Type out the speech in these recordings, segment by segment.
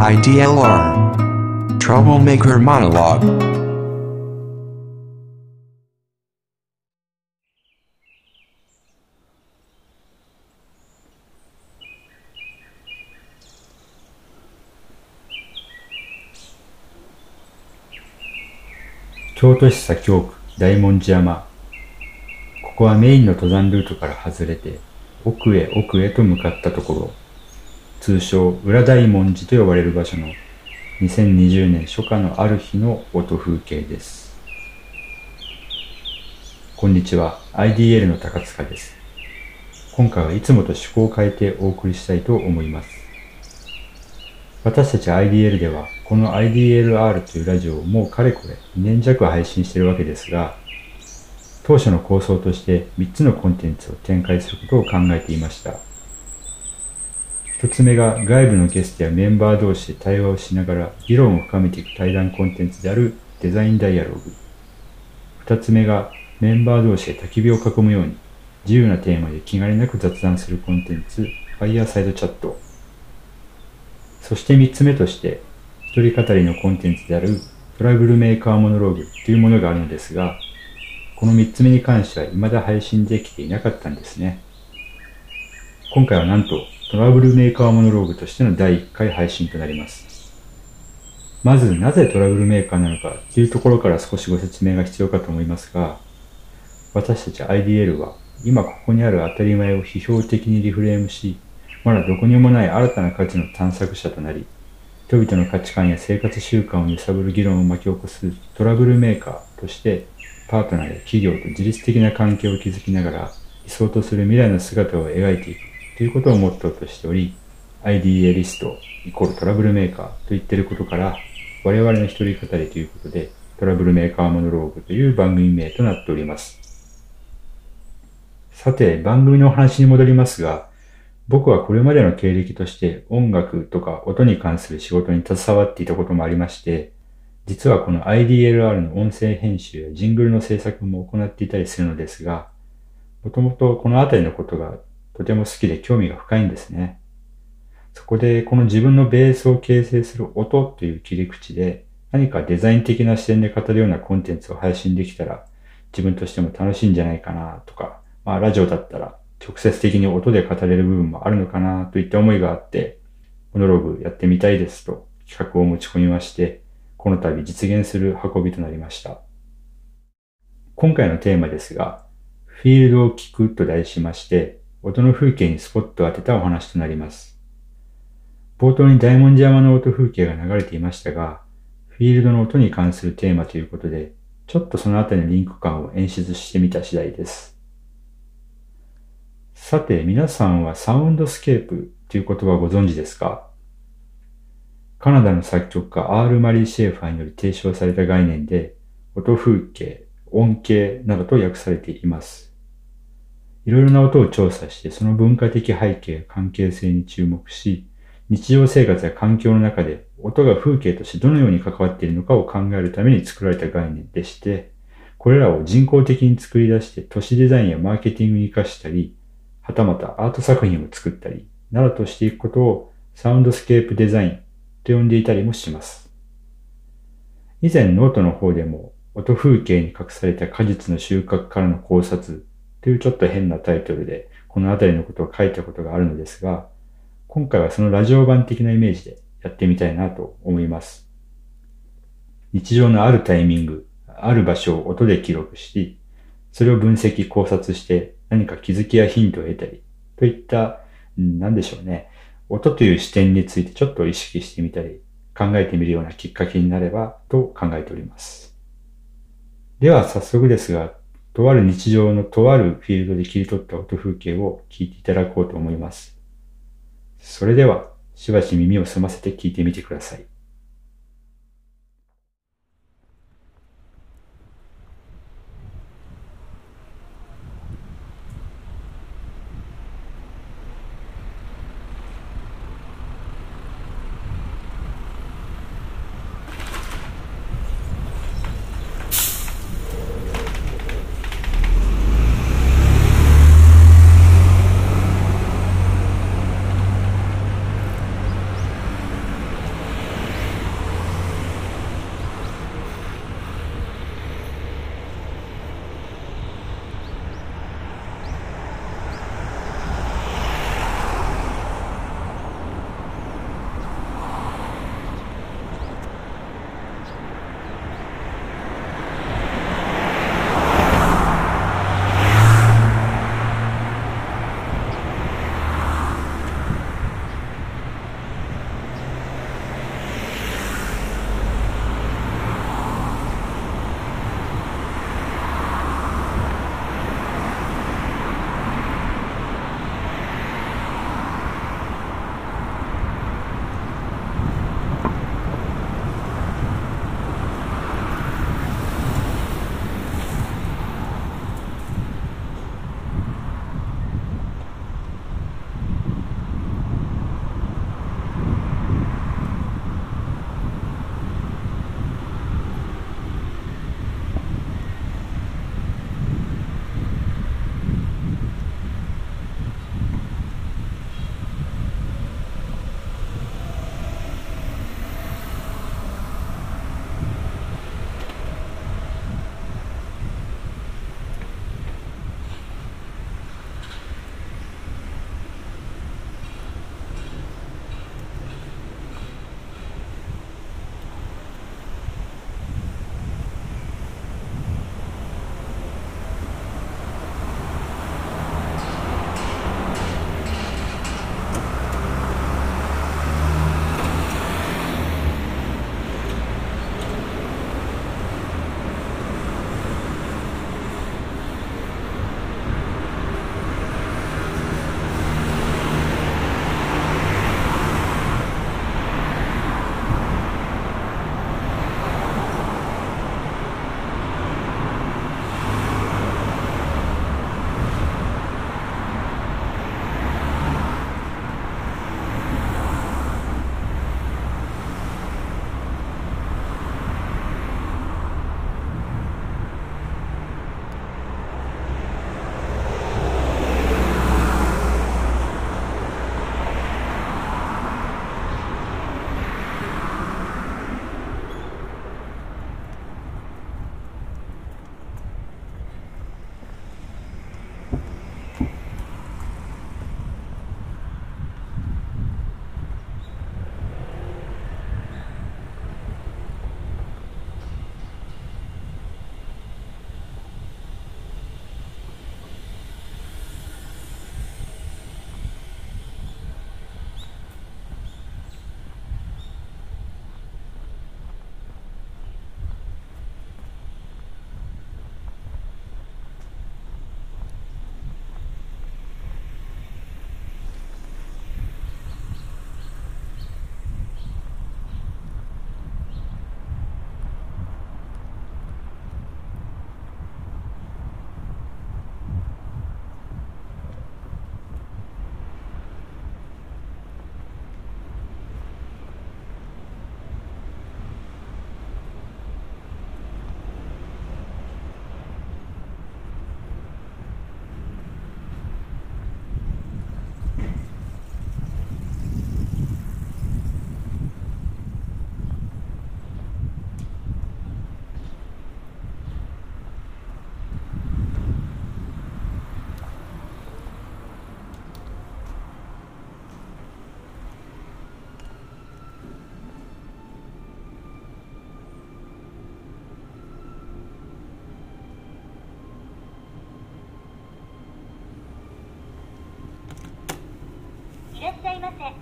IDLR Troublemaker Monologue 京都市左京区大文字山。ここはメインの登山ルートから外れて、奥へ奥へと向かったところ、通称裏大文字と呼ばれる場所の2020年初夏のある日の音風景です。こんにちは、IDL の高塚です。今回はいつもと趣向を変えてお送りしたいと思います。私たち IDL ではこの IDLR というラジオをもうかれこれ2年弱配信しているわけですが当初の構想として3つのコンテンツを展開することを考えていました1つ目が外部のゲストやメンバー同士で対話をしながら議論を深めていく対談コンテンツであるデザインダイアログ2つ目がメンバー同士で焚き火を囲むように自由なテーマで気兼ねなく雑談するコンテンツ Fireside チャットそして三つ目として、一人語りのコンテンツであるトラブルメーカーモノローグというものがあるのですが、この三つ目に関しては未だ配信できていなかったんですね。今回はなんとトラブルメーカーモノローグとしての第1回配信となります。まずなぜトラブルメーカーなのかというところから少しご説明が必要かと思いますが、私たち IDL は今ここにある当たり前を批評的にリフレームし、まだどこにもない新たな価値の探索者となり、人々の価値観や生活習慣を揺さぶる議論を巻き起こすトラブルメーカーとして、パートナーや企業と自律的な関係を築きながら、理想とする未来の姿を描いていくということをモットーとしており、IDA リストイコールトラブルメーカーと言ってることから、我々の一人語りということで、トラブルメーカーモノローグという番組名となっております。さて、番組のお話に戻りますが、僕はこれまでの経歴として音楽とか音に関する仕事に携わっていたこともありまして、実はこの IDLR の音声編集やジングルの制作も行っていたりするのですが、もともとこのあたりのことがとても好きで興味が深いんですね。そこでこの自分のベースを形成する音という切り口で何かデザイン的な視点で語るようなコンテンツを配信できたら自分としても楽しいんじゃないかなとか、まあラジオだったら直接的に音で語れる部分もあるのかなといった思いがあって、モノログやってみたいですと企画を持ち込みまして、この度実現する運びとなりました。今回のテーマですが、フィールドを聞くと題しまして、音の風景にスポットを当てたお話となります。冒頭に大文字山の音風景が流れていましたが、フィールドの音に関するテーマということで、ちょっとそのあたりのリンク感を演出してみた次第です。さて、皆さんはサウンドスケープという言葉をご存知ですか？カナダの作曲家アール・マリー・シェーファーにより提唱された概念で、音風景、音景などと訳されています。いろいろな音を調査して、その文化的背景、関係性に注目し、日常生活や環境の中で音が風景としてどのように関わっているのかを考えるために作られた概念でして、これらを人工的に作り出して都市デザインやマーケティングに活かしたり、はたまたアート作品を作ったり、などとしていくことをサウンドスケープデザインと呼んでいたりもします。以前ノートの方でも音風景に隠された果実の収穫からの考察というちょっと変なタイトルでこの辺りのことを書いたことがあるのですが、今回はそのラジオ版的なイメージでやってみたいなと思います。日常のあるタイミング、ある場所を音で記録し、それを分析考察して何か気づきやヒントを得たり、といった、なんでしょうね。音という視点についてちょっと意識してみたり、考えてみるようなきっかけになればと考えております。では早速ですが、とある日常のとあるフィールドで切り取った音風景を聞いていただこうと思います。それでは、しばし耳を澄ませて聞いてみてください。ませ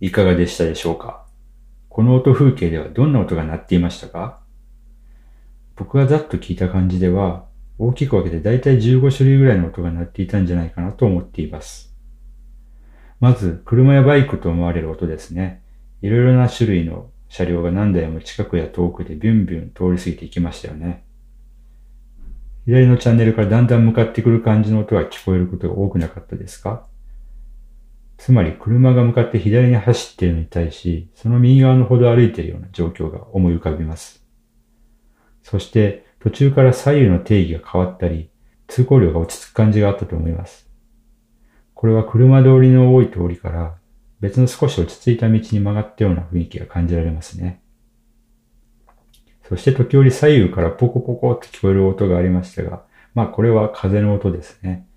いかがでしたでしょうか？この音風景ではどんな音が鳴っていましたか？僕がざっと聞いた感じでは、大きく分けてだいたい15種類ぐらいの音が鳴っていたんじゃないかなと思っています。まず、車やバイクと思われる音ですね。いろいろな種類の車両が何台も近くや遠くでビュンビュン通り過ぎていきましたよね。左のチャンネルからだんだん向かってくる感じの音が聞こえることが多くなかったですか？つまり車が向かって左に走っているのに対し、その右側の歩道を歩いているような状況が思い浮かびます。そして途中から左右の定義が変わったり、通行量が落ち着く感じがあったと思います。これは車通りの多い通りから別の少し落ち着いた道に曲がったような雰囲気が感じられますね。そして時折左右からポコポコって聞こえる音がありましたが、まあこれは風の音ですね。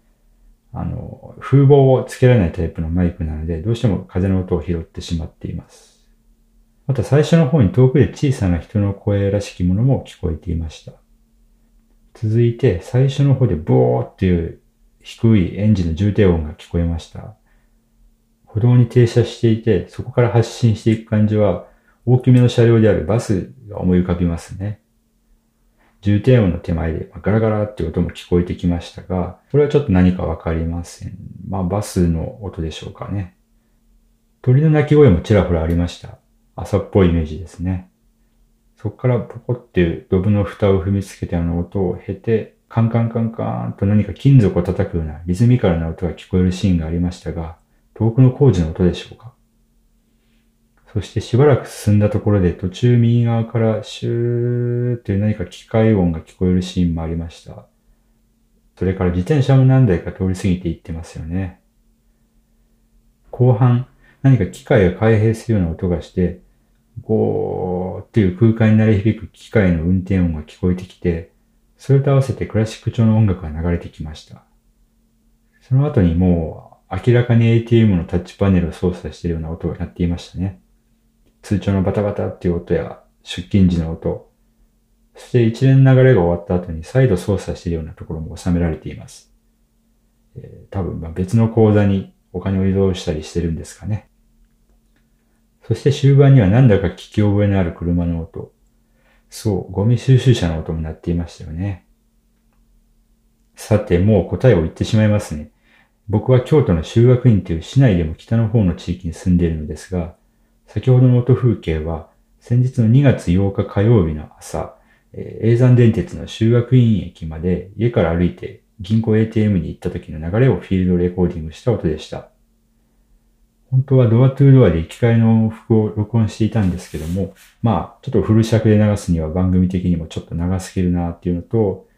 あの、風防をつけられないタイプのマイクなので、どうしても風の音を拾ってしまっています。また最初の方に遠くで小さな人の声らしきものも聞こえていました。続いて最初の方でボーっていう低いエンジンの重低音が聞こえました。歩道に停車していて、そこから発進していく感じは、大きめの車両であるバスが思い浮かびますね。重低音の手前でガラガラっていう音も聞こえてきましたが、これはちょっと何かわかりません。まあバスの音でしょうかね。鳥の鳴き声もちらほらありました。朝っぽいイメージですね。そこからポコってドブの蓋を踏みつけたような音を経て、カンカンカンカーンと何か金属を叩くようなリズミカルな音が聞こえるシーンがありましたが、遠くの工事の音でしょうか。そしてしばらく進んだところで途中右側からシューっていう何か機械音が聞こえるシーンもありました。それから自転車も何台か通り過ぎていってますよね。後半、何か機械が開閉するような音がして、ゴーっていう空間に鳴り響く機械の運転音が聞こえてきて、それと合わせてクラシック調の音楽が流れてきました。その後にもう明らかに ATM のタッチパネルを操作しているような音が鳴っていましたね。通帳のバタバタっていう音や出勤時の音、そして一連の流れが終わった後に再度操作しているようなところも収められています。えー多分まあ別の口座にお金を移動したりしてるんですかね。そして終盤にはなんだか聞き覚えのある車の音。そう、ゴミ収集車の音も鳴っていましたよね。さて、もう答えを言ってしまいますね。僕は京都の修学院という市内でも北の方の地域に住んでいるのですが、先ほどの音風景は、先日の2月8日火曜日の朝、えー、山電鉄の修学院駅まで家から歩いて銀行 ATM に行った時の流れをフィールドレコーディングした音でした。本当はドアトゥードアで行き換えの服を録音していたんですけども、まあ、ちょっとフル尺で流すには番組的にもちょっと長すぎるなっていうのと、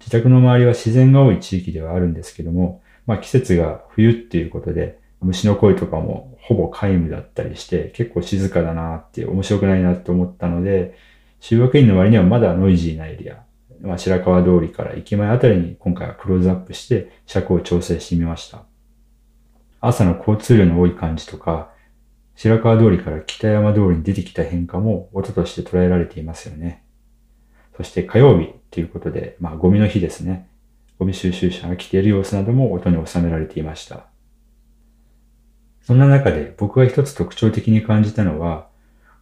自宅の周りは自然が多い地域ではあるんですけども、まあ季節が冬っていうことで、虫の声とかもほぼ皆無だったりして、結構静かだなって面白くないなって思ったので、修学院の割にはまだノイジーなエリア、まあ、白川通りから駅前あたりに今回はクローズアップして尺を調整してみました。朝の交通量の多い感じとか、白川通りから北山通りに出てきた変化も音として捉えられていますよね。そして火曜日ということで、まあゴミの日ですね。ゴミ収集車が来ている様子なども音に収められていました。そんな中で僕が一つ特徴的に感じたのは、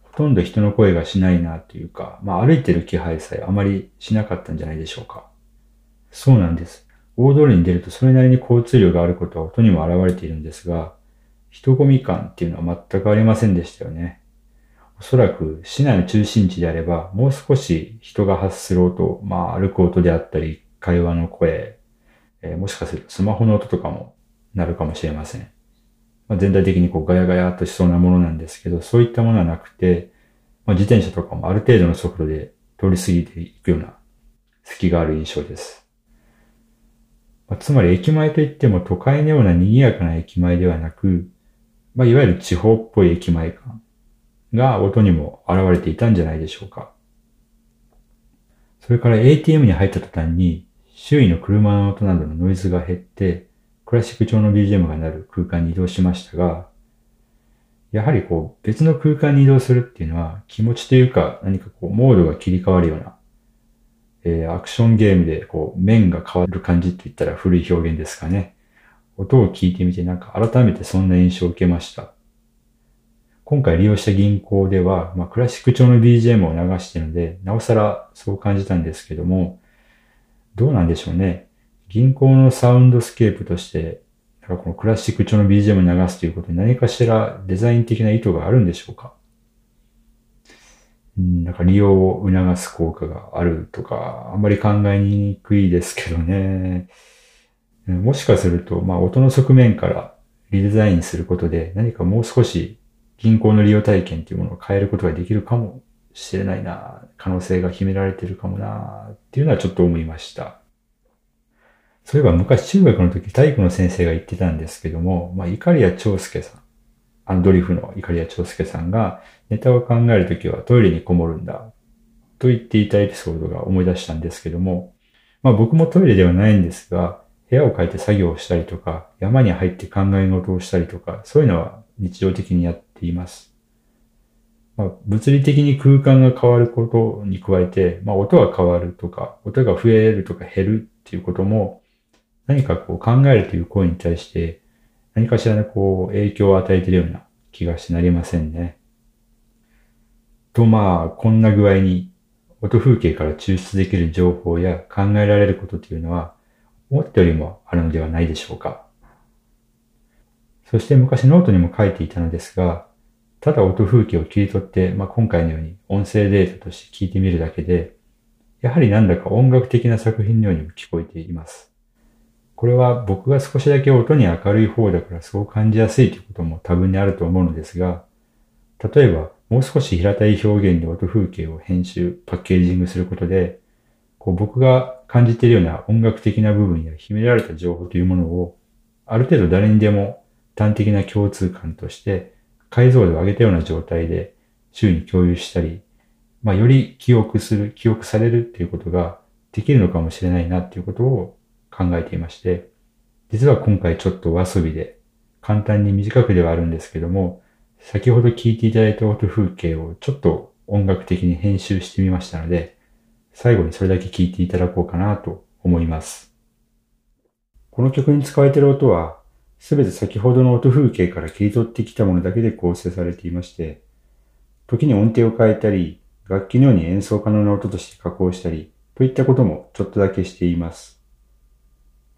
ほとんど人の声がしないなというか、まあ歩いてる気配さえあまりしなかったんじゃないでしょうか。そうなんです。大通りに出るとそれなりに交通量があることは音にも現れているんですが、人混み感っていうのは全くありませんでしたよね。おそらく市内の中心地であれば、もう少し人が発する音、まあ歩く音であったり、会話の声、えー、もしかするとスマホの音とかもなるかもしれません。まあ、全体的にこうガヤガヤとしそうなものなんですけど、そういったものはなくて、まあ、自転車とかもある程度の速度で通り過ぎていくような隙がある印象です。まあ、つまり駅前といっても都会のような賑やかな駅前ではなく、まあ、いわゆる地方っぽい駅前感が音にも現れていたんじゃないでしょうか。それから ATM に入った途端に周囲の車の音などのノイズが減ってクラシック調の BGM が鳴る空間に移動しましたが、やはりこう別の空間に移動するっていうのは気持ちというか何かこうモードが切り替わるようなえー、アクションゲームでこう面が変わる感じって言ったら古い表現ですかね。音を聞いてみてなんか改めてそんな印象を受けました。今回利用した銀行では、まあ、クラシック調の BGM を流してるので、なおさらそう感じたんですけども、どうなんでしょうね。銀行のサウンドスケープとして、なんかこのクラシック調の BGM を流すということに何かしらデザイン的な意図があるんでしょうか？なんか利用を促す効果があるとか、あんまり考えにくいですけどね。もしかすると、まあ音の側面からリデザインすることで何かもう少し銀行の利用体験というものを変えることができるかもしれないな、可能性が秘められてるかもな、っていうのはちょっと思いました。そういえば昔中学の時体育の先生が言ってたんですけども、まあ、イカリア長介さん、アンドリフのイカリア長介さんが、ネタを考えるときはトイレにこもるんだ。と言っていたエピソードが思い出したんですけども、まあ僕もトイレではないんですが、部屋を変えて作業をしたりとか、山に入って考え事をしたりとか、そういうのは日常的にやっています。まあ、物理的に空間が変わることに加えて、まあ、音が変わるとか、音が増えるとか減るっていうことも、何かこう考えるという行為に対して、何かしらのこう影響を与えているような気がしてなりませんね。とまあ、こんな具合に音風景から抽出できる情報や考えられることというのは、思ったよりもあるのではないでしょうか。そして昔ノートにも書いていたのですが、ただ音風景を切り取って、まあ、今回のように音声データとして聞いてみるだけで、やはりなんだか音楽的な作品のようにも聞こえています。これは僕が少しだけ音に明るい方だからそう感じやすいということも多分にあると思うのですが、例えばもう少し平たい表現で音風景を編集、パッケージングすることで、こう僕が感じているような音楽的な部分や秘められた情報というものを、ある程度誰にでも端的な共通感として解像度を上げたような状態で周囲に共有したり、まあ、より記憶する、記憶されるっていうことができるのかもしれないなっていうことを考えていまして、実は今回ちょっとお遊びで簡単に短くではあるんですけども、先ほど聞いていただいた音風景をちょっと音楽的に編集してみましたので、最後にそれだけ聞いていただこうかなと思います。この曲に使われている音は、すべて先ほどの音風景から切り取ってきたものだけで構成されていまして、時に音程を変えたり、楽器のように演奏可能な音として加工したり、といったこともちょっとだけしています。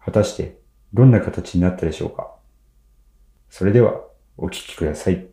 果たして、どんな形になったでしょうかそれでは、お聴きください。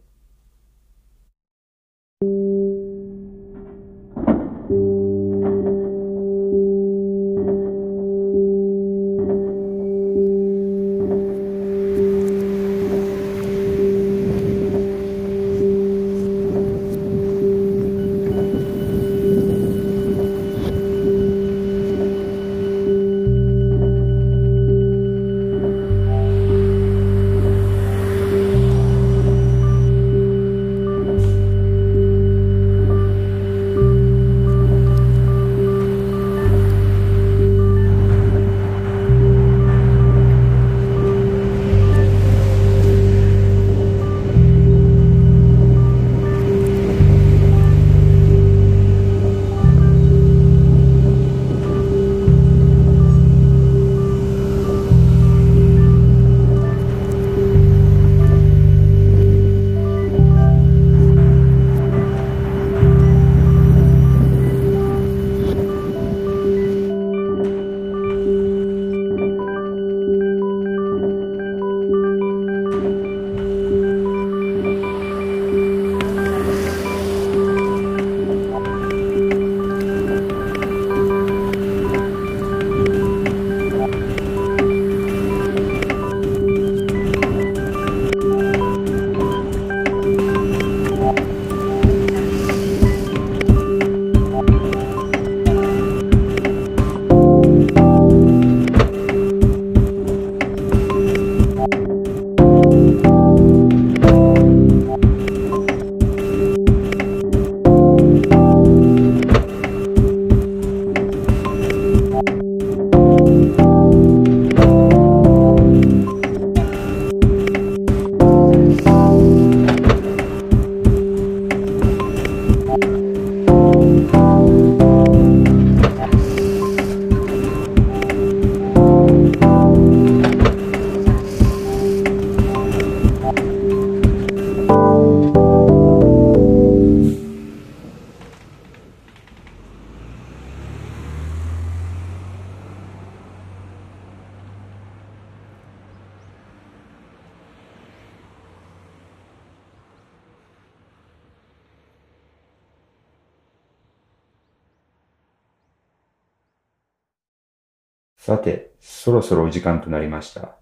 さて、そろそろお時間となりました。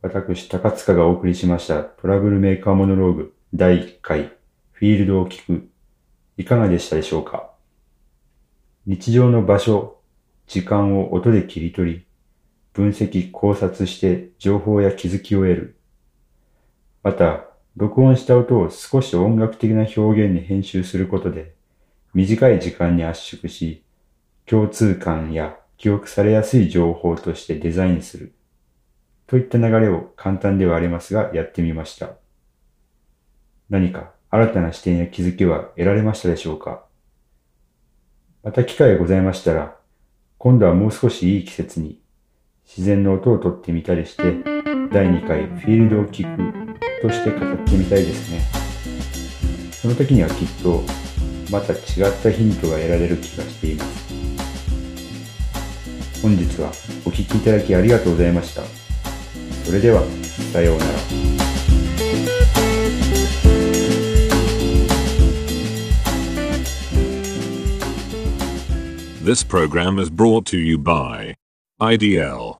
私、高塚がお送りしましたトラブルメーカーモノローグ第1回フィールドを聞く。いかがでしたでしょうか？日常の場所、時間を音で切り取り、分析、考察して情報や気づきを得る。また、録音した音を少し音楽的な表現に編集することで、短い時間に圧縮し、共通感や記憶されやすい情報としてデザインする。といった流れを簡単ではありますがやってみました。何か新たな視点や気づきは得られましたでしょうか？また機会がございましたら、今度はもう少しいい季節に自然の音をとってみたりして、第2回フィールドを聞くとして語ってみたいですね。その時にはきっとまた違ったヒントが得られる気がしています。本日はお聴きいただきありがとうございました。それでは、さようなら。This program is brought to you by IDL.